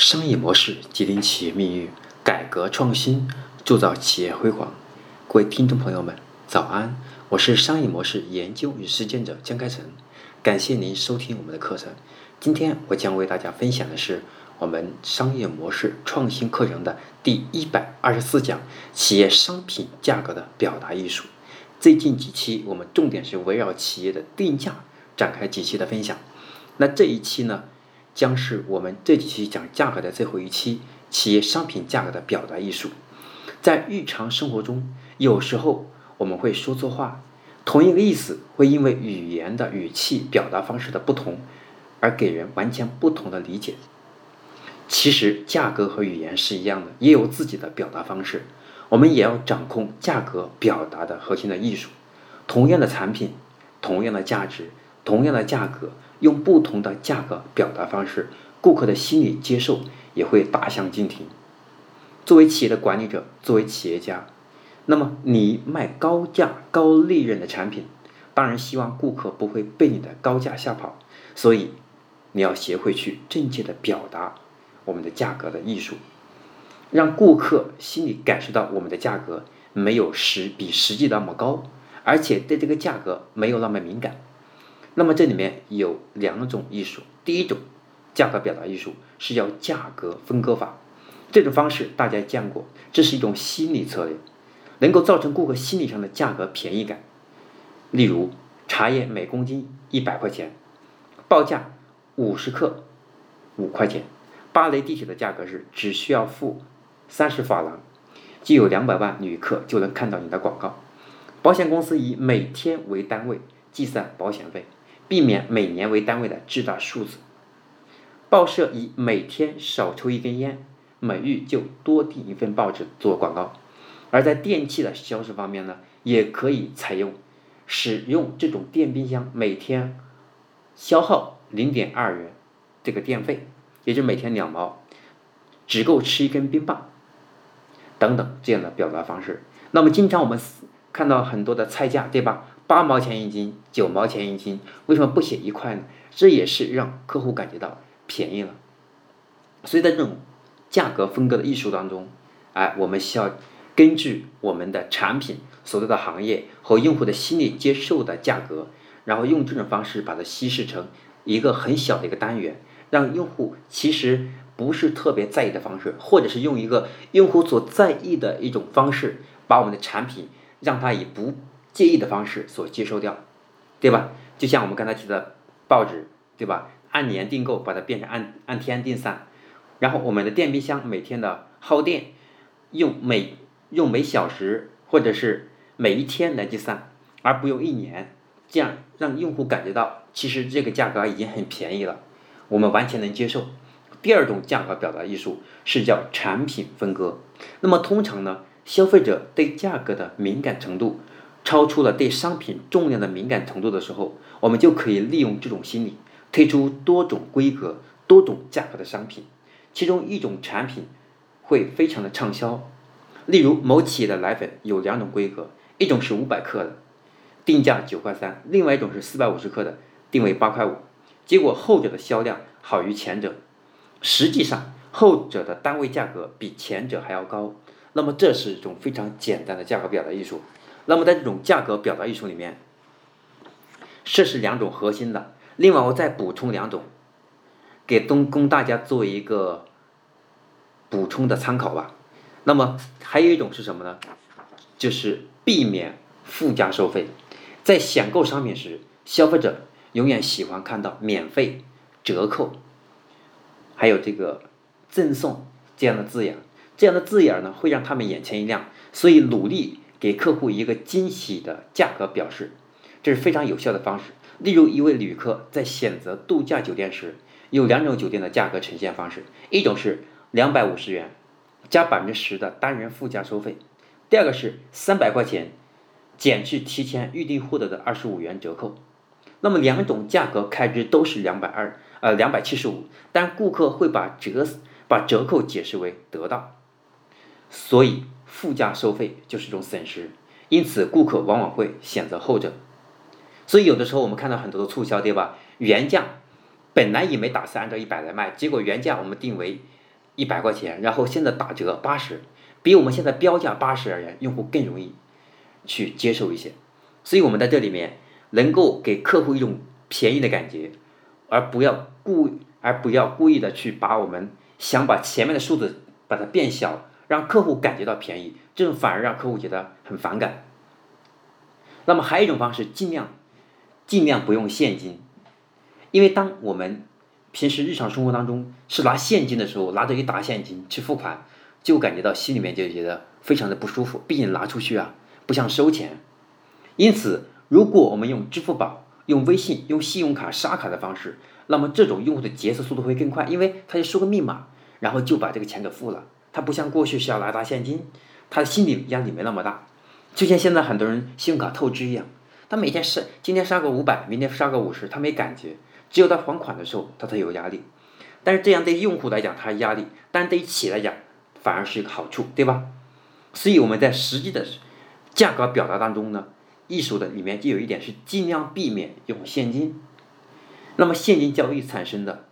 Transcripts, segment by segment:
商业模式决定企业命运，改革创新铸造企业辉煌。各位听众朋友们，早安！我是商业模式研究与实践者江开成，感谢您收听我们的课程。今天我将为大家分享的是我们商业模式创新课程的第一百二十四讲：企业商品价格的表达艺术。最近几期我们重点是围绕企业的定价展开几期的分享。那这一期呢？将是我们这几期讲价格的最后一期，企业商品价格的表达艺术。在日常生活中，有时候我们会说错话，同一个意思会因为语言的语气、表达方式的不同，而给人完全不同的理解。其实，价格和语言是一样的，也有自己的表达方式。我们也要掌控价格表达的核心的艺术。同样的产品，同样的价值，同样的价格。用不同的价格表达方式，顾客的心理接受也会大相径庭。作为企业的管理者，作为企业家，那么你卖高价高利润的产品，当然希望顾客不会被你的高价吓跑。所以，你要学会去正确的表达我们的价格的艺术，让顾客心里感受到我们的价格没有实比实际那么高，而且对这个价格没有那么敏感。那么这里面有两种艺术，第一种价格表达艺术是叫价格分割法，这种方式大家见过，这是一种心理策略，能够造成顾客心理上的价格便宜感。例如，茶叶每公斤一百块钱，报价五十克五块钱。巴黎地铁的价格是只需要付三十法郎，就有两百万旅客就能看到你的广告。保险公司以每天为单位计算保险费。避免每年为单位的巨大数字。报社以每天少抽一根烟，每日就多订一份报纸做广告。而在电器的销售方面呢，也可以采用使用这种电冰箱每天消耗零点二元这个电费，也就每天两毛，只够吃一根冰棒等等这样的表达方式。那么经常我们看到很多的菜价，对吧？八毛钱一斤，九毛钱一斤，为什么不写一块呢？这也是让客户感觉到便宜了。所以在这种价格分割的艺术当中，哎，我们需要根据我们的产品所在的行业和用户的心理接受的价格，然后用这种方式把它稀释成一个很小的一个单元，让用户其实不是特别在意的方式，或者是用一个用户所在意的一种方式，把我们的产品让他以不。介意的方式所接收掉，对吧？就像我们刚才提的报纸，对吧？按年订购，把它变成按按天订算，然后我们的电冰箱每天的耗电用每用每小时或者是每一天来计算，而不用一年，这样让用户感觉到其实这个价格已经很便宜了，我们完全能接受。第二种价格表达艺术是叫产品分割。那么通常呢，消费者对价格的敏感程度。超出了对商品重量的敏感程度的时候，我们就可以利用这种心理，推出多种规格、多种价格的商品。其中一种产品会非常的畅销，例如某企业的奶粉有两种规格，一种是五百克的，定价九块三；另外一种是四百五十克的，定为八块五。结果后者的销量好于前者，实际上后者的单位价格比前者还要高。那么这是一种非常简单的价格表达艺术。那么在这种价格表达艺术里面，这是两种核心的。另外，我再补充两种，给东供大家做一个补充的参考吧。那么还有一种是什么呢？就是避免附加收费。在选购商品时，消费者永远喜欢看到免费、折扣，还有这个赠送这样的字眼。这样的字眼呢，会让他们眼前一亮，所以努力。给客户一个惊喜的价格表示，这是非常有效的方式。例如，一位旅客在选择度假酒店时，有两种酒店的价格呈现方式：一种是两百五十元加百分之十的单人附加收费；第二个是三百块钱减去提前预订获得的二十五元折扣。那么两种价格开支都是两百二呃两百七十五，但顾客会把折把折扣解释为得到，所以。附加收费就是一种损失，因此顾客往往会选择后者。所以有的时候我们看到很多的促销，对吧？原价本来也没打算按照一百来卖，结果原价我们定为一百块钱，然后现在打折八十，比我们现在标价八十而言，用户更容易去接受一些。所以我们在这里面能够给客户一种便宜的感觉，而不要故而不要故意的去把我们想把前面的数字把它变小，让客户感觉到便宜，这种反而让客户觉得很反感。那么还有一种方式，尽量尽量不用现金，因为当我们平时日常生活当中是拿现金的时候，拿着一沓现金去付款，就感觉到心里面就觉得非常的不舒服。毕竟拿出去啊，不像收钱。因此，如果我们用支付宝、用微信、用信用卡刷卡的方式，那么这种用户的结算速度会更快，因为他就输个密码，然后就把这个钱给付了。他不像过去是要拿现金，他的心理压力没那么大。就像现在很多人信用卡透支一样，他每天是今天刷个五百，明天刷个五十，他没感觉。只有他还款的时候，他才有压力。但是这样对用户来讲，他压力；但是对于企业来讲，反而是一个好处，对吧？所以我们在实际的价格表达当中呢，艺术的里面就有一点是尽量避免用现金。那么现金交易产生的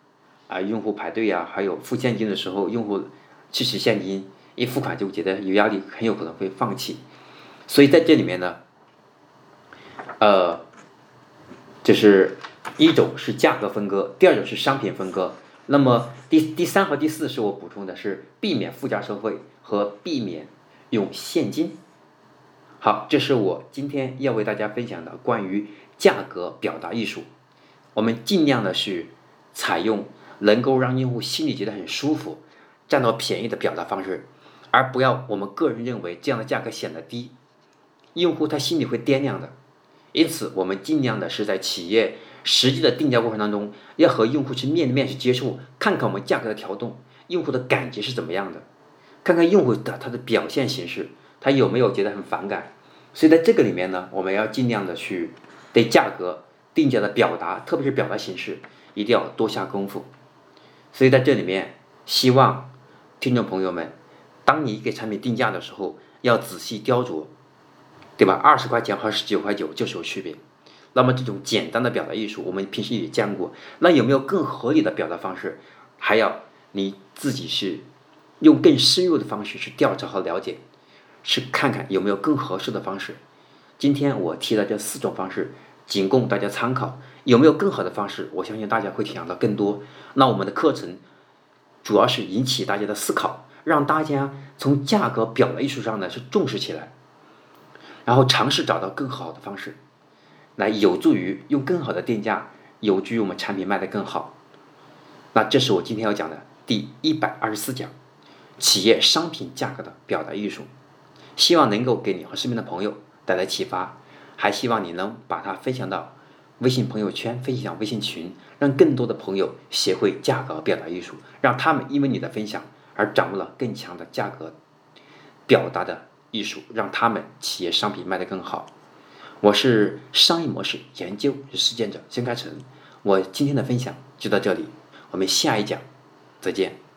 啊，用户排队呀，还有付现金的时候，用户去取现金一付款就觉得有压力，很有可能会放弃。所以在这里面呢，呃，就是一种是价格分割，第二种是商品分割。那么第第三和第四是我补充的，是避免附加收费和避免用现金。好，这是我今天要为大家分享的关于价格表达艺术。我们尽量的去采用能够让用户心里觉得很舒服、占到便宜的表达方式，而不要我们个人认为这样的价格显得低。用户他心里会掂量的，因此我们尽量的是在企业实际的定价过程当中，要和用户去面对面去接触，看看我们价格的调动，用户的感觉是怎么样的，看看用户的他的表现形式，他有没有觉得很反感。所以在这个里面呢，我们要尽量的去对价格定价的表达，特别是表达形式，一定要多下功夫。所以在这里面，希望听众朋友们，当你给产品定价的时候，要仔细雕琢。对吧？二十块钱和十九块九就是有区别。那么这种简单的表达艺术，我们平时也见过。那有没有更合理的表达方式？还要你自己是用更深入的方式去调查和了解，去看看有没有更合适的方式。今天我提的这四种方式，仅供大家参考。有没有更好的方式？我相信大家会想到更多。那我们的课程主要是引起大家的思考，让大家从价格表达艺术上呢是重视起来。然后尝试找到更好的方式，来有助于用更好的定价，有助于我们产品卖得更好。那这是我今天要讲的第一百二十四讲，企业商品价格的表达艺术，希望能够给你和身边的朋友带来启发，还希望你能把它分享到微信朋友圈、分享微信群，让更多的朋友学会价格表达艺术，让他们因为你的分享而掌握了更强的价格表达的。艺术让他们企业商品卖得更好。我是商业模式研究与实践者孙开成，我今天的分享就到这里，我们下一讲再见。